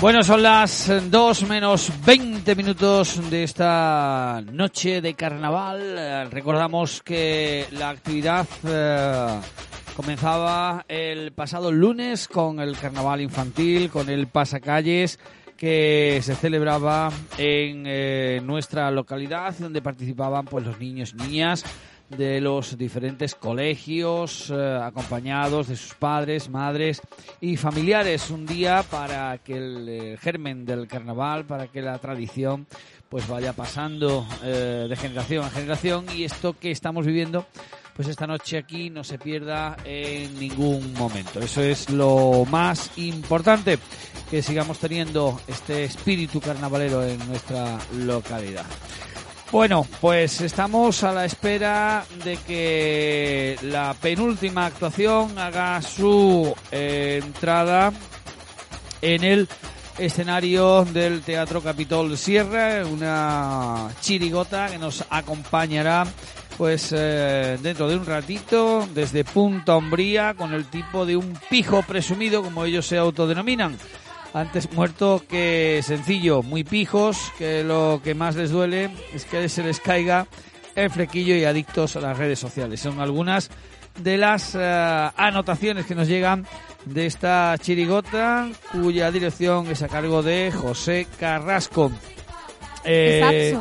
Bueno, son las 2 menos 20 minutos de esta noche de carnaval. Eh, recordamos que la actividad eh, comenzaba el pasado lunes con el carnaval infantil, con el pasacalles que se celebraba en eh, nuestra localidad, donde participaban pues los niños y niñas de los diferentes colegios, eh, acompañados de sus padres, madres y familiares. Un día para que el eh, germen del carnaval, para que la tradición pues vaya pasando eh, de generación a generación y esto que estamos viviendo pues esta noche aquí no se pierda en ningún momento. Eso es lo más importante, que sigamos teniendo este espíritu carnavalero en nuestra localidad. Bueno, pues estamos a la espera de que la penúltima actuación haga su eh, entrada en el escenario del Teatro Capitol Sierra, una chirigota que nos acompañará pues eh, dentro de un ratito desde Punta Umbría con el tipo de un pijo presumido como ellos se autodenominan antes muerto que sencillo, muy pijos, que lo que más les duele es que se les caiga el flequillo y adictos a las redes sociales. Son algunas de las eh, anotaciones que nos llegan de esta chirigota cuya dirección es a cargo de José Carrasco. Eh,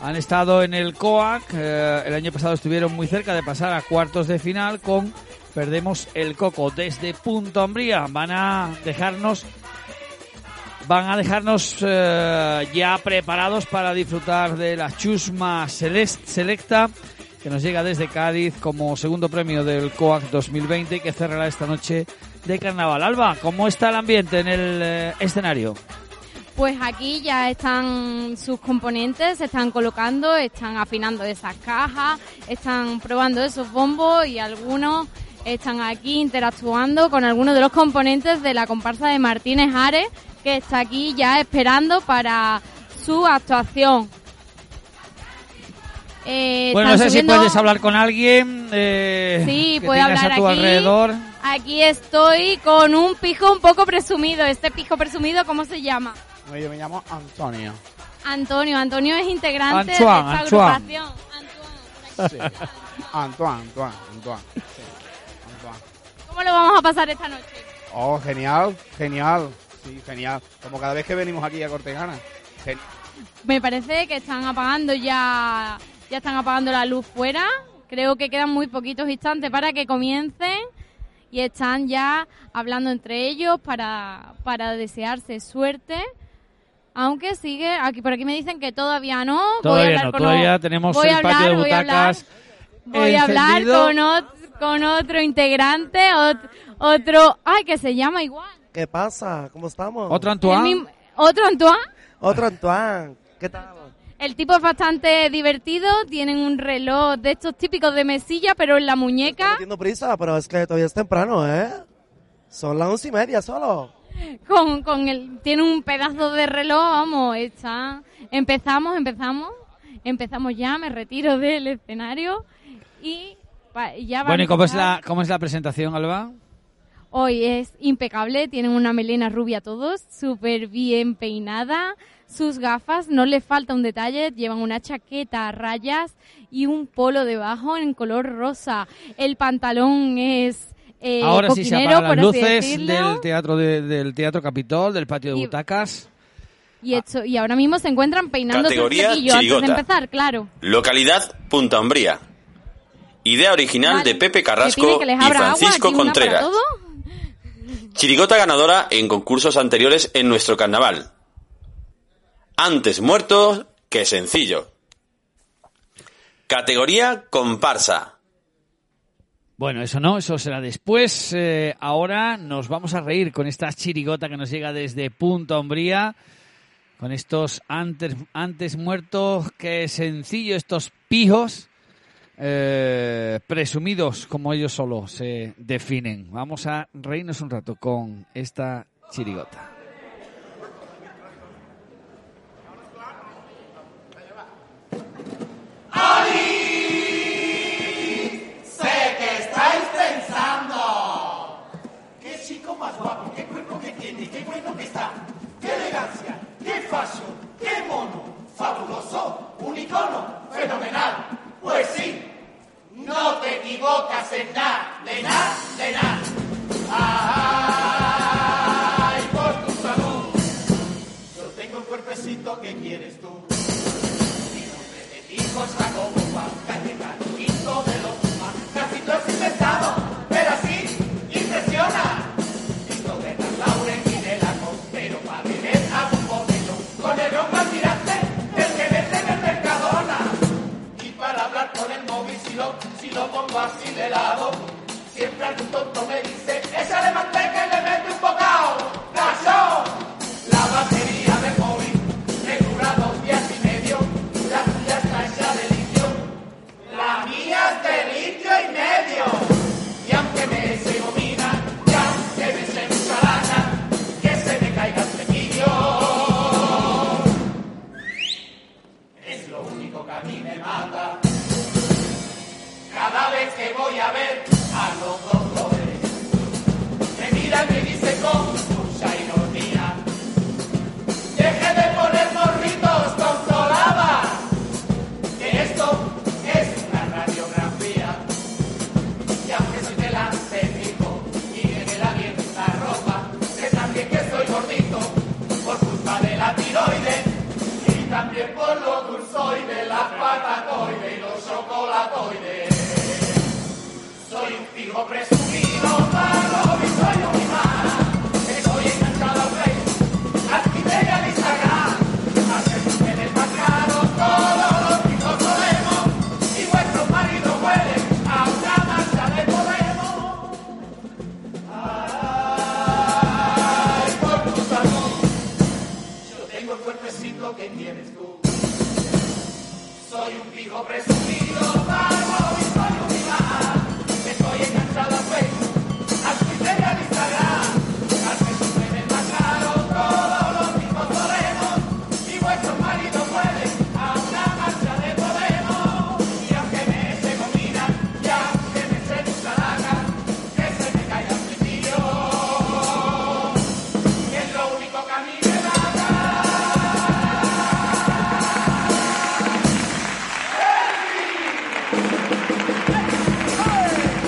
han estado en el COAC, eh, el año pasado estuvieron muy cerca de pasar a cuartos de final con Perdemos el Coco desde Punto Umbría. Van a dejarnos van a dejarnos eh, ya preparados para disfrutar de la Chusma Selecta que nos llega desde Cádiz como segundo premio del COAC 2020 que cerrará esta noche de carnaval. Alba, ¿cómo está el ambiente en el eh, escenario? Pues aquí ya están sus componentes, se están colocando, están afinando esas cajas, están probando esos bombos y algunos están aquí interactuando con algunos de los componentes de la comparsa de Martínez Ares, que está aquí ya esperando para su actuación. Eh, bueno, no sé si puedes hablar con alguien. Eh, sí, puedo hablar a tu aquí. alrededor. Aquí estoy con un pijo un poco presumido. Este pijo presumido, ¿cómo se llama? Yo me llamo Antonio. Antonio, Antonio es integrante de esta agrupación. Antoine. Antoine, Antoine, Antoine. ¿Cómo lo vamos a pasar esta noche? Oh, genial, genial. Sí, genial. Como cada vez que venimos aquí a Cortegana. Me parece que están apagando ya, ya están apagando la luz fuera. Creo que quedan muy poquitos instantes para que comiencen y están ya hablando entre ellos para, para desearse suerte. Aunque sigue, aquí por aquí me dicen que todavía no. Todavía no, todavía tenemos el patio de butacas. Voy a hablar, con, con otro integrante, otro, ay, que se llama igual. ¿Qué pasa? ¿Cómo estamos? ¿Otro Antoine? ¿Otro Antoine? Otro Antoine. ¿Qué tal? El tipo es bastante divertido, tienen un reloj de estos típicos de mesilla, pero en la muñeca. Estoy metiendo prisa, pero es que todavía es temprano, ¿eh? Son las once y media solo. Con, con el, tiene un pedazo de reloj, vamos, está. Empezamos, empezamos, empezamos ya, me retiro del escenario y ya Bueno, ¿y cómo es, la, cómo es la presentación, Alba? Hoy es impecable, tienen una melena rubia todos, súper bien peinada, sus gafas, no le falta un detalle, llevan una chaqueta a rayas y un polo debajo en color rosa. El pantalón es eh, Ahora sí se apagan las luces del teatro del teatro Capitol, del patio de butacas. Y, hecho, y ahora mismo se encuentran peinando su antes de empezar, claro. Localidad Punta Umbría. Idea original de Pepe Carrasco y Francisco Contreras. Chirigota ganadora en concursos anteriores en nuestro carnaval. Antes muerto que sencillo. Categoría comparsa. Bueno, eso no, eso será después. Eh, ahora nos vamos a reír con esta chirigota que nos llega desde Punta Umbría. Con estos antes, antes muertos que sencillo, estos pijos eh, presumidos como ellos solo se definen. Vamos a reírnos un rato con esta chirigota. Soy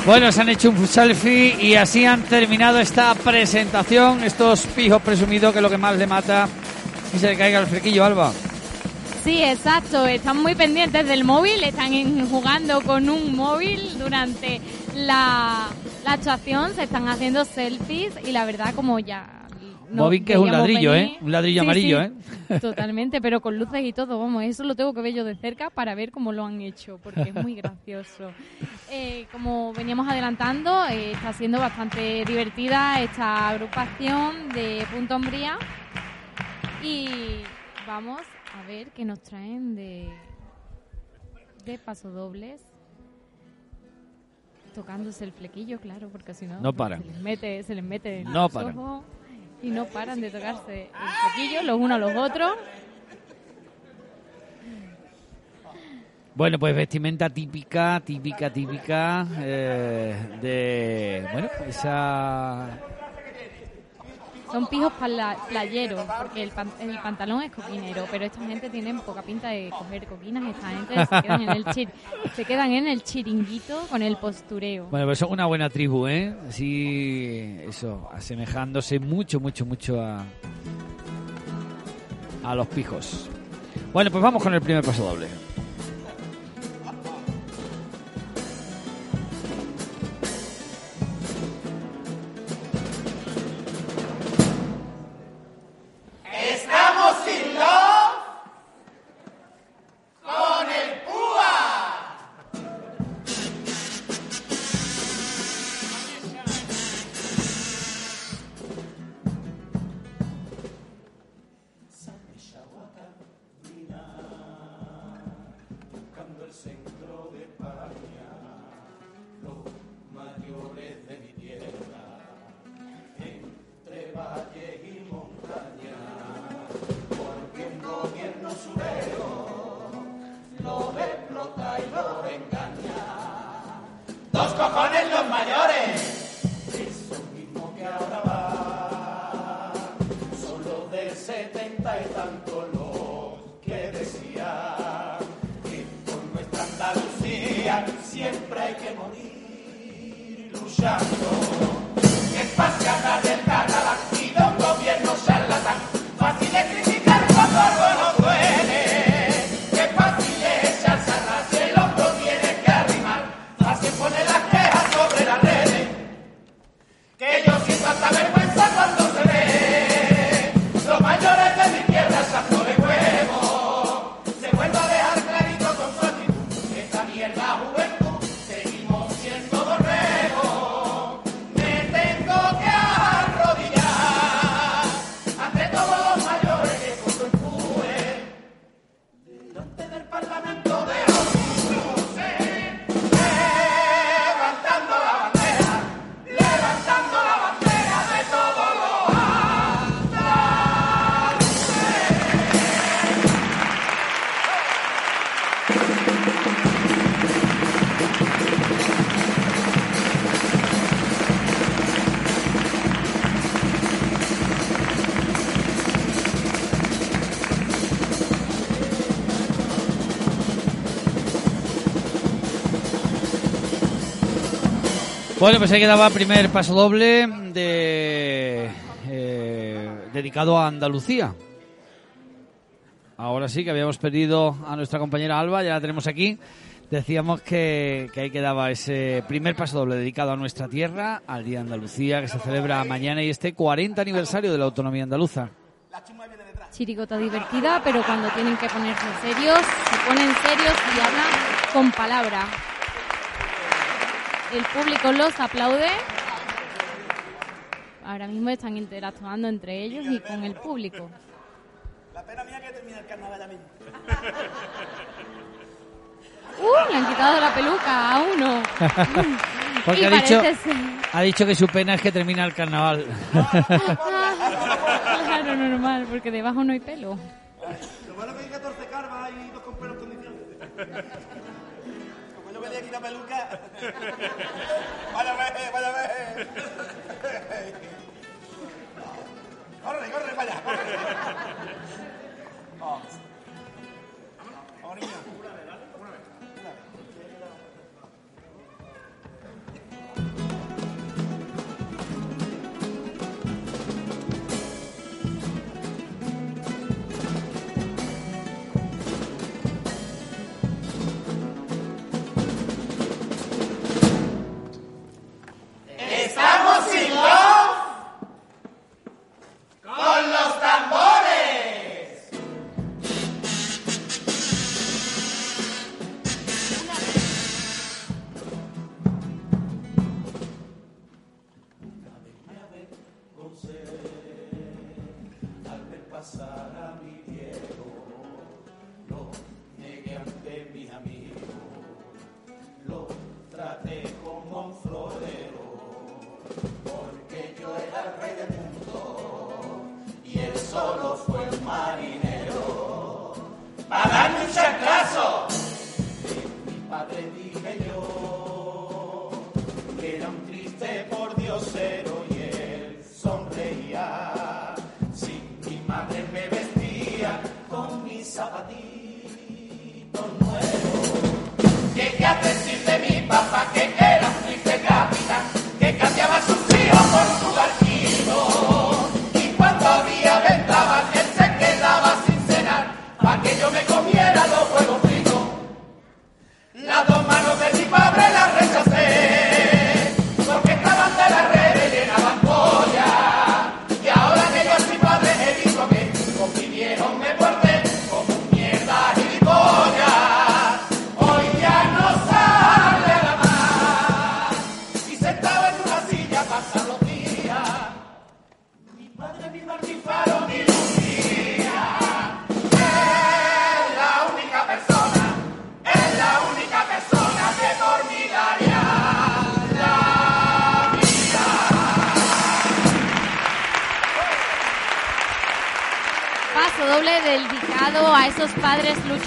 Bueno, se han hecho un selfie y así han terminado esta presentación. Estos pijos presumidos que lo que más le mata es que se le caiga el frequillo, Alba. Sí, exacto. Están muy pendientes del móvil, están jugando con un móvil durante la, la actuación, se están haciendo selfies y la verdad como ya... no Móvil que es un ladrillo, venir- ¿eh? Un ladrillo Sí, amarillo, sí, ¿eh? Totalmente, pero con luces y todo, vamos, eso lo tengo que ver yo de cerca para ver cómo lo han hecho, porque es muy gracioso. Eh, como veníamos adelantando, eh, está siendo bastante divertida esta agrupación de Punto Hombría y vamos a ver qué nos traen de, de pasodobles. Tocándose el flequillo, claro, porque si no, No paran. Se les mete, se les mete en No los paran. ojos y no paran de tocarse el flequillo los unos a los otros. Bueno, pues vestimenta típica, típica, típica eh, de, bueno, esa... Son pijos playeros, porque el, pan- el pantalón es coquinero, pero esta gente tiene poca pinta de coger coquinas, esta gente se quedan en el, chir- se quedan en el chiringuito con el postureo. Bueno, pues son una buena tribu, ¿eh? Así, eso, asemejándose mucho, mucho, mucho a, a los pijos. Bueno, pues vamos con el primer paso doble. Tanto que decía, que por nuestra Andalucía siempre hay que morir luchando. Que hablar del catalán y de un gobierno charlatán, fácil es Bueno, pues ahí quedaba primer paso doble de eh, dedicado a Andalucía. Ahora sí que habíamos perdido a nuestra compañera Alba, ya la tenemos aquí. Decíamos que, que ahí quedaba ese primer paso doble dedicado a nuestra tierra, al Día de Andalucía, que se celebra mañana y este 40 aniversario de la autonomía andaluza. Chirigota divertida, pero cuando tienen que ponerse serios, se ponen serios y hablan con palabra. El público los aplaude. Ahora mismo están interactuando entre ellos y con el público. La pena mía que termina el carnaval ya mismo. ¡Uh! Le han quitado la peluca a uno. Porque dicho, ha dicho que su pena es que termina el carnaval. claro, normal, porque debajo no hay pelo. Lo bueno que hay 14 carvas y dos con pelos condiciones. Peluca. vaya ve, vaya ve. corre, corre, vaya. Vamos. Vamos, niña.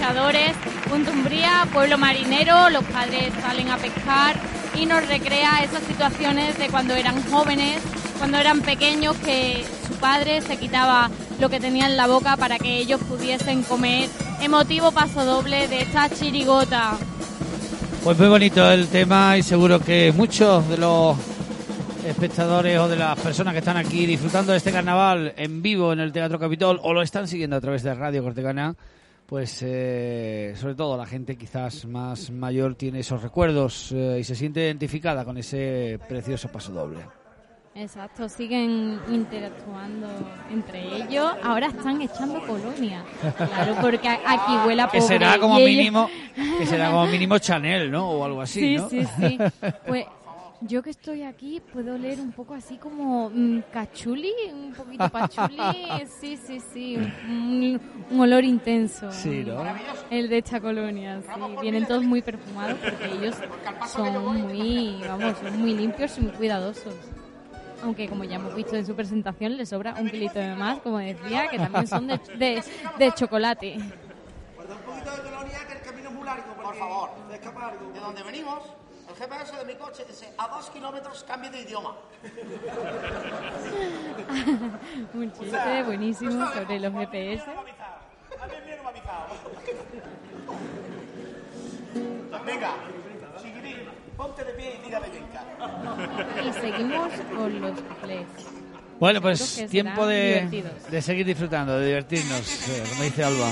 Padres luchadores. Punto Umbría, pueblo marinero, los padres salen a pescar y nos recrea esas situaciones de cuando eran jóvenes, cuando eran pequeños, que su padre se quitaba lo que tenía en la boca para que ellos pudiesen comer emotivo paso doble de esta chirigota. Pues muy bonito el tema y seguro que muchos de los espectadores o de las personas que están aquí disfrutando de este carnaval en vivo en el Teatro Capitol o lo están siguiendo a través de Radio Cortegana, pues eh, sobre todo la gente quizás más mayor tiene esos recuerdos eh, y se siente identificada con ese precioso paso doble. Exacto, siguen interactuando entre ellos. Ahora están echando colonia. Claro, porque aquí huele a pobre. Que será como mínimo, que será como mínimo Chanel, ¿no? O algo así, sí, ¿no? Sí, sí, Pues yo que estoy aquí puedo oler un poco así como mm, cachuli, un poquito pachuli. Sí, sí, sí. Un, olor intenso. Sí, ¿no? El de esta colonia, sí. Vienen todos muy perfumados porque ellos son muy, vamos, son muy limpios y muy cuidadosos aunque como ya hemos visto en su presentación, le sobra un kilito de más, como decía, que también son de, de, de chocolate. Guarda un poquito de colonia, que el camino es muy largo, por favor. De escapar de donde venimos, GPS de mi coche dice a dos kilómetros cambio de idioma. un chiste buenísimo sobre los GPS. Venga, ponte de pie y tira de Y seguimos con los plays. Bueno, pues tiempo de, de, seguir disfrutando, de divertirnos, eh, como dice Alba.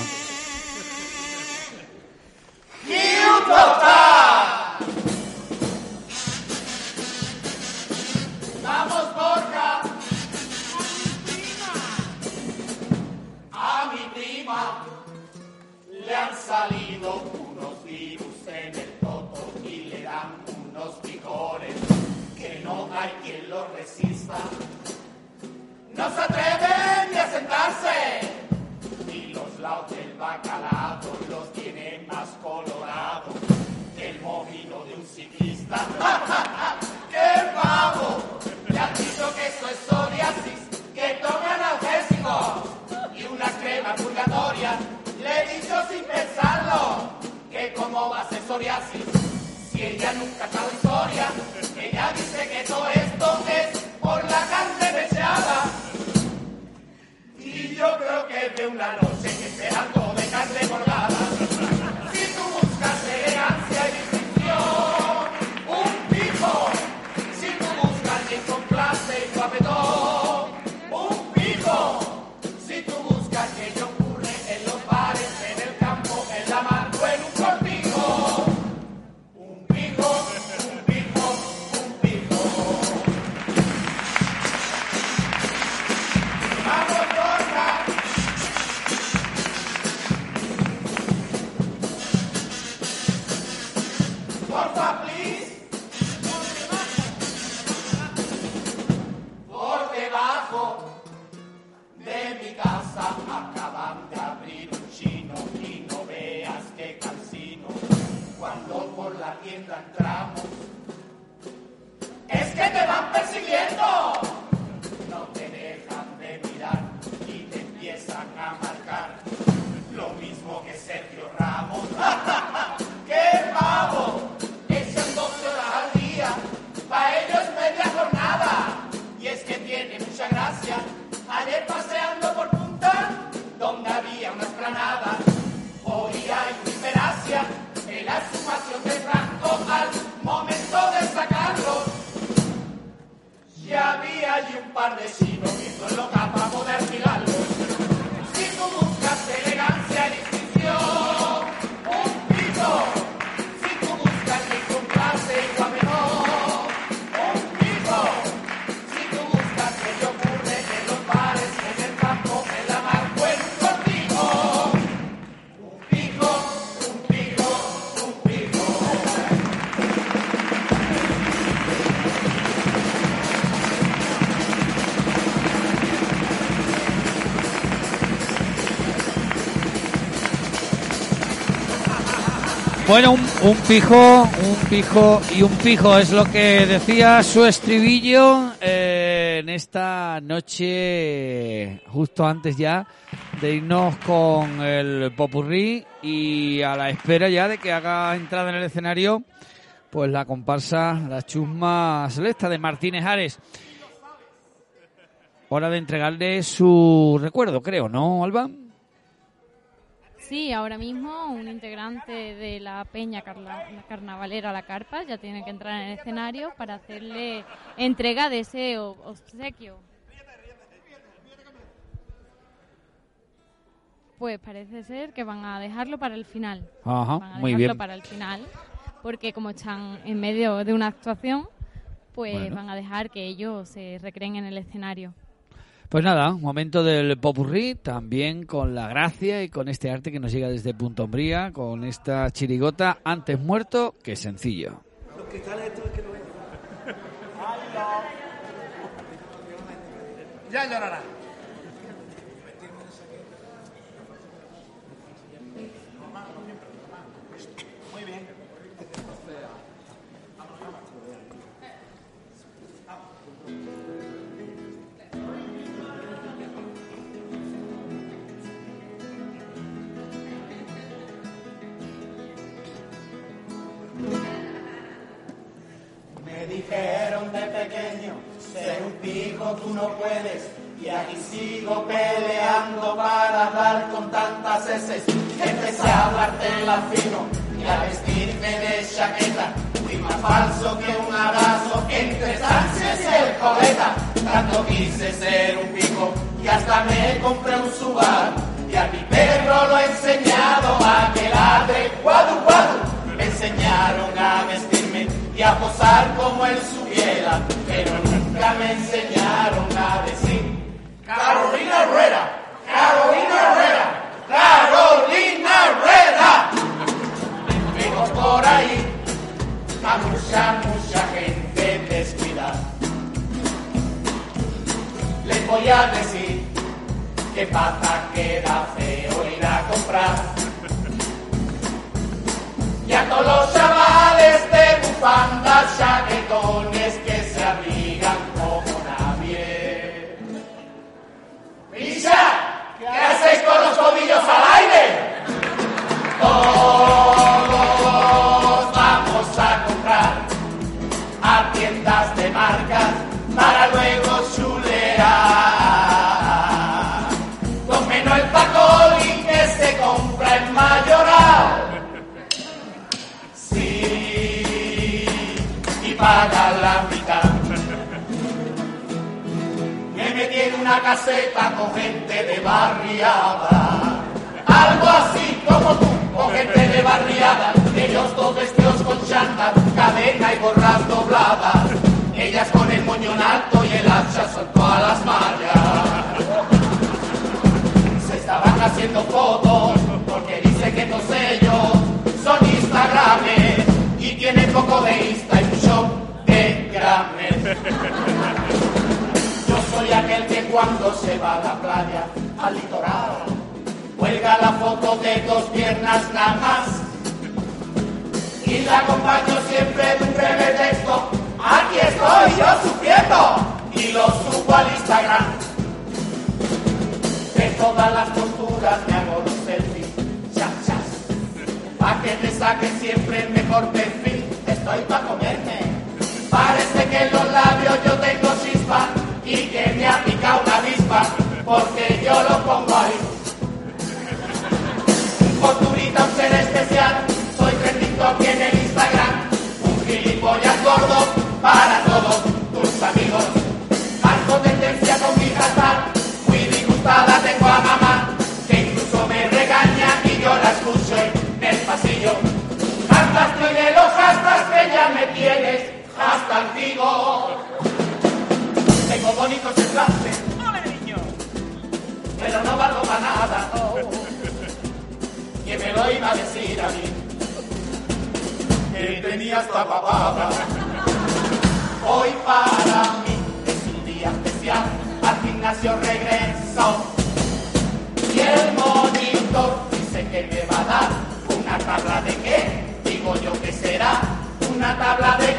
Si ella nunca ha estado historia. Ella dice que todo esto es por la carne deseada. Y yo creo que de una noche Había allí un par de chinos viendo loca para poder mirarlo. Bueno, un, un pijo, un pijo y un pijo es lo que decía su estribillo eh, en esta noche, justo antes ya de irnos con el popurrí y a la espera ya de que haga entrada en el escenario pues la comparsa, la chusma celesta de Martínez Ares. hora de entregarle su recuerdo, creo, ¿no, Alba? Sí, ahora mismo un integrante de la Peña Carnavalera La Carpa ya tiene que entrar en el escenario para hacerle entrega de ese obsequio. Pues parece ser que van a dejarlo para el final. Ajá, van a muy dejarlo bien. para el final, porque como están en medio de una actuación, pues van a dejar que ellos se recreen en el escenario. Pues nada, momento del popurrí, también con la gracia y con este arte que nos llega desde Punto Umbría, con esta chirigota antes muerto que sencillo. Ya llorará. Tú no puedes, y aquí sigo peleando para hablar con tantas heces. Empecé a hablarte la fino y a vestirme de chaqueta, fui más falso que un abrazo entre Sánchez y el coleta. Tanto quise ser un pico y hasta me compré un subar, y a mi perro lo he enseñado a que ladre guadu guadu. Me enseñaron a vestirme y a posar como él supiera, pero nunca me enseñaron a decir Carolina Herrera, Carolina Herrera, Carolina Herrera. Vemos por ahí a mucha, mucha gente descuidada. Les voy a decir que pata queda feo ir a comprar. Y a todos los chavales de bufandas, chaquetones que se abrigan como. ¡Misha! ¿Qué hacéis con los tobillos al aire? Todos caseta con gente de barriada. Algo así como tú, con gente de barriada. Ellos todos vestidos con chantas, cadena y gorras dobladas. Ellas con el moñón alto y el hacha son todas las mallas. Se estaban haciendo fotos porque dice que todos ellos son Instagrames y tienen poco de Insta de Grames. Soy aquel que cuando se va a la playa, al litoral, cuelga la foto de dos piernas nada más. Y la acompaño siempre de un breve texto. Aquí estoy yo sufriendo. Y lo subo al Instagram. De todas las posturas me hago los selfies. Chas, chas. Pa' que me saquen siempre el mejor perfil. Estoy pa' comerme. Parece que en los labios yo tengo chispa y que porque yo lo pongo ahí. Posturita un ser especial, soy trending aquí en el Instagram. Un gilipollas gordo para todos tus amigos. Marco tendencia con mi hashtag, muy disgustada tengo a mamá, que incluso me regaña y yo la escucho en el pasillo. Hasta estoy de los hashtags que ya me tienes, hasta el. Tengo bonitos enlaces, pero no valgo para nada. Que me lo iba a decir a mí, que tenía esta papada. Hoy para mí es un día especial, al gimnasio regreso. Y el monitor dice que me va a dar una tabla de qué, digo yo que será una tabla de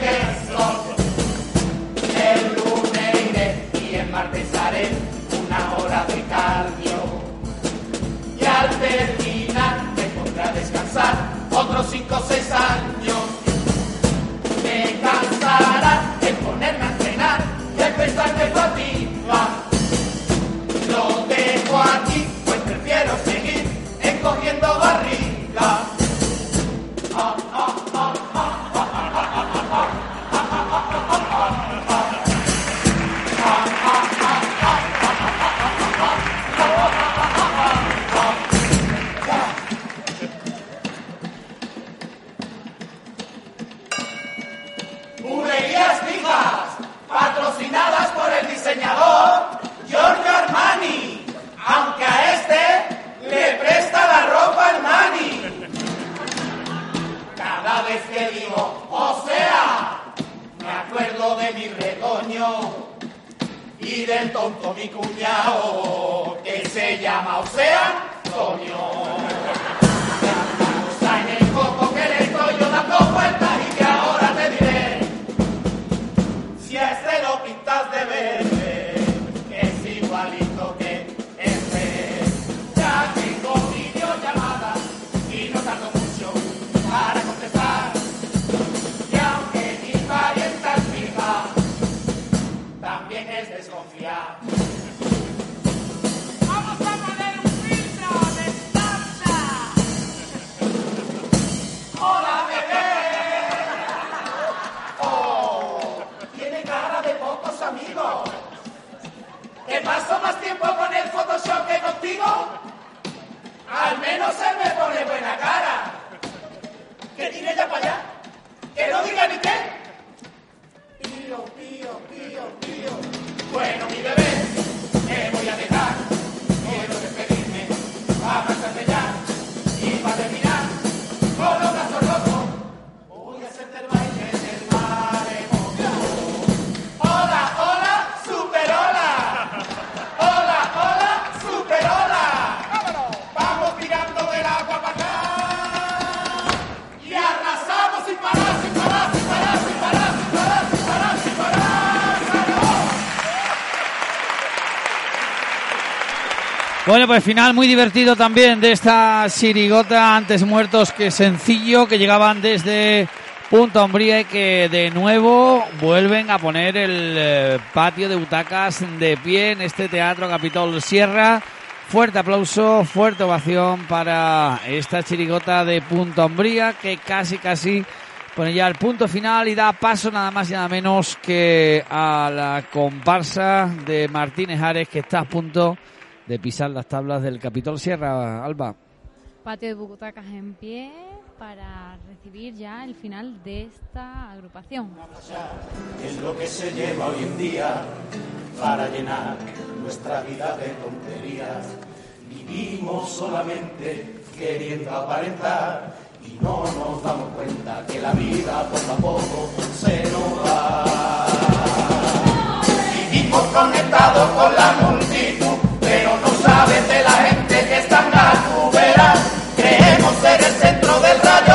Bueno, pues final muy divertido también de esta sirigota antes muertos que sencillo que llegaban desde Punta Umbría y que de nuevo vuelven a poner el eh, patio de butacas de pie en este teatro Capitol Sierra. Fuerte aplauso, fuerte ovación para esta chirigota de Punta Umbría que casi casi pone ya el punto final y da paso nada más y nada menos que a la comparsa de Martínez Ares que está a punto pisar las tablas del Capitol Sierra, Alba. Patio de butacas en pie para recibir ya el final de esta agrupación. es lo que se lleva hoy en día para llenar nuestra vida de tonterías. Vivimos solamente queriendo aparentar y no nos damos cuenta que la vida poco a poco se nos va. Vivimos conectados con la sabes de la gente que está en la cubera. Creemos ser el centro del rayo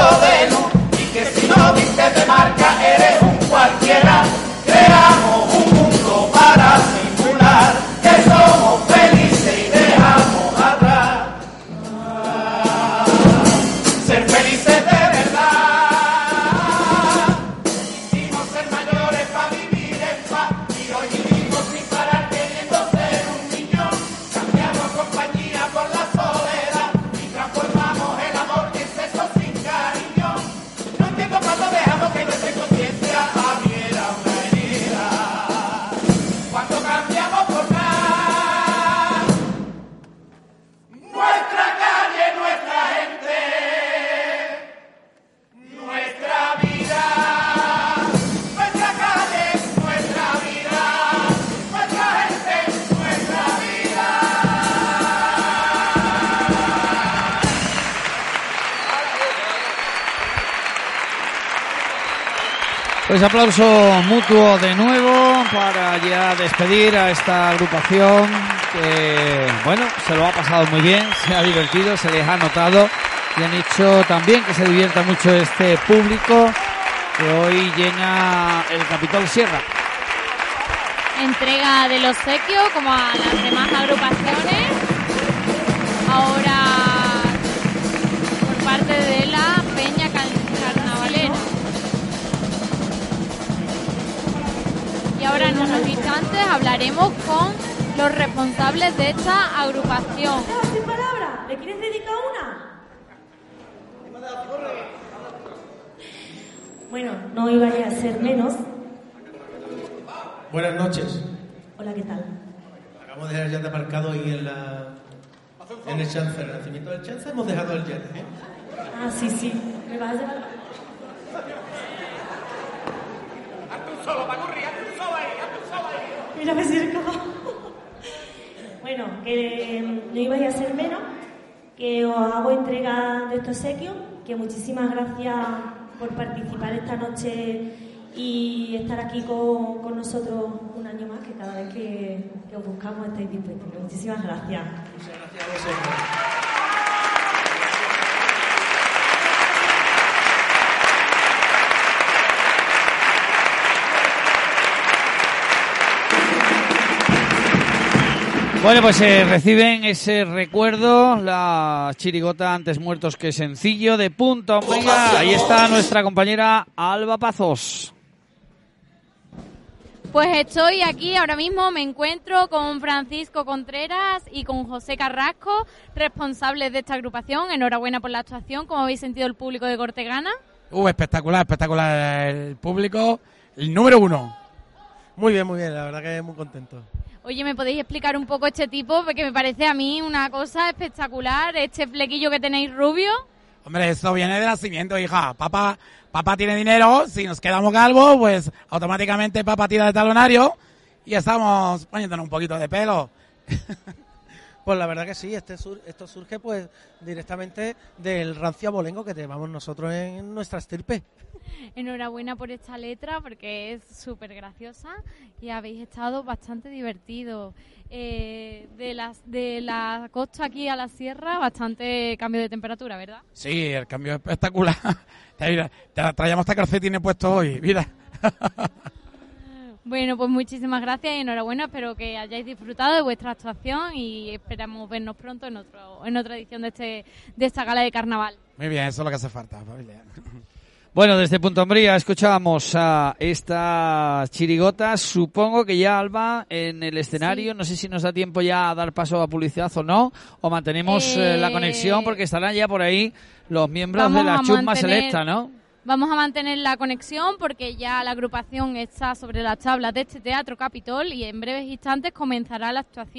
Pues aplauso mutuo de nuevo para ya despedir a esta agrupación que, bueno, se lo ha pasado muy bien, se ha divertido, se les ha notado y han hecho también que se divierta mucho este público que hoy llena el Capitol Sierra. Entrega del obsequio como a las demás agrupaciones. Ahora por parte de en unos instantes hablaremos con los responsables de esta agrupación. sin palabras. ¿Le quieres dedicar una? Bueno, no iba a ser menos. Buenas noches. Hola, ¿qué tal? Acabamos de dejar ya de aparcado ahí en la. En el chance, en el nacimiento del chance hemos dejado el jet, ¿eh? Ah, sí, sí. ¿Me vas a llevar? Mira, me acerco. Bueno, que no iba a ser menos, que os hago entrega de estos obsequios, que muchísimas gracias por participar esta noche y estar aquí con, con nosotros un año más. que cada vez que, que os buscamos estáis disponibles. Muchísimas gracias. Muchas gracias a vosotros. Bueno, pues eh, reciben ese recuerdo, la chirigota antes muertos que sencillo de Punta Umbría. Ahí está nuestra compañera Alba Pazos. Pues estoy aquí ahora mismo, me encuentro con Francisco Contreras y con José Carrasco, responsables de esta agrupación. Enhorabuena por la actuación. ¿Cómo habéis sentido el público de Cortegana? Uh, espectacular, espectacular. El público, el número uno. Muy bien, muy bien, la verdad que muy contento. Oye, ¿me podéis explicar un poco este tipo? Porque me parece a mí una cosa espectacular, este flequillo que tenéis rubio. Hombre, eso viene de nacimiento, hija. Papá, papá tiene dinero, si nos quedamos calvos, pues automáticamente papá tira de talonario y estamos poniéndonos un poquito de pelo. Pues la verdad que sí, este esto surge pues directamente del rancio abolengo que llevamos nosotros en nuestra estirpe. Enhorabuena por esta letra porque es súper graciosa y habéis estado bastante divertidos. Eh, de, las, de la costa aquí a la sierra, bastante cambio de temperatura, ¿verdad? Sí, el cambio es espectacular. Traíamos esta calcetín puesto hoy, mira. Bueno, pues muchísimas gracias y enhorabuena. Espero que hayáis disfrutado de vuestra actuación y esperamos vernos pronto en otro en otra edición de este de esta gala de carnaval. Muy bien, eso es lo que hace falta, familia. Bueno, desde Punto Hombría escuchábamos a esta chirigota. Supongo que ya Alba en el escenario. No sé si nos da tiempo ya a dar paso a publicidad o no. O mantenemos eh, la conexión porque estarán ya por ahí los miembros de la Chusma Selecta, ¿no? Vamos a mantener la conexión porque ya la agrupación está sobre las tablas de este Teatro Capitol y en breves instantes comenzará la actuación.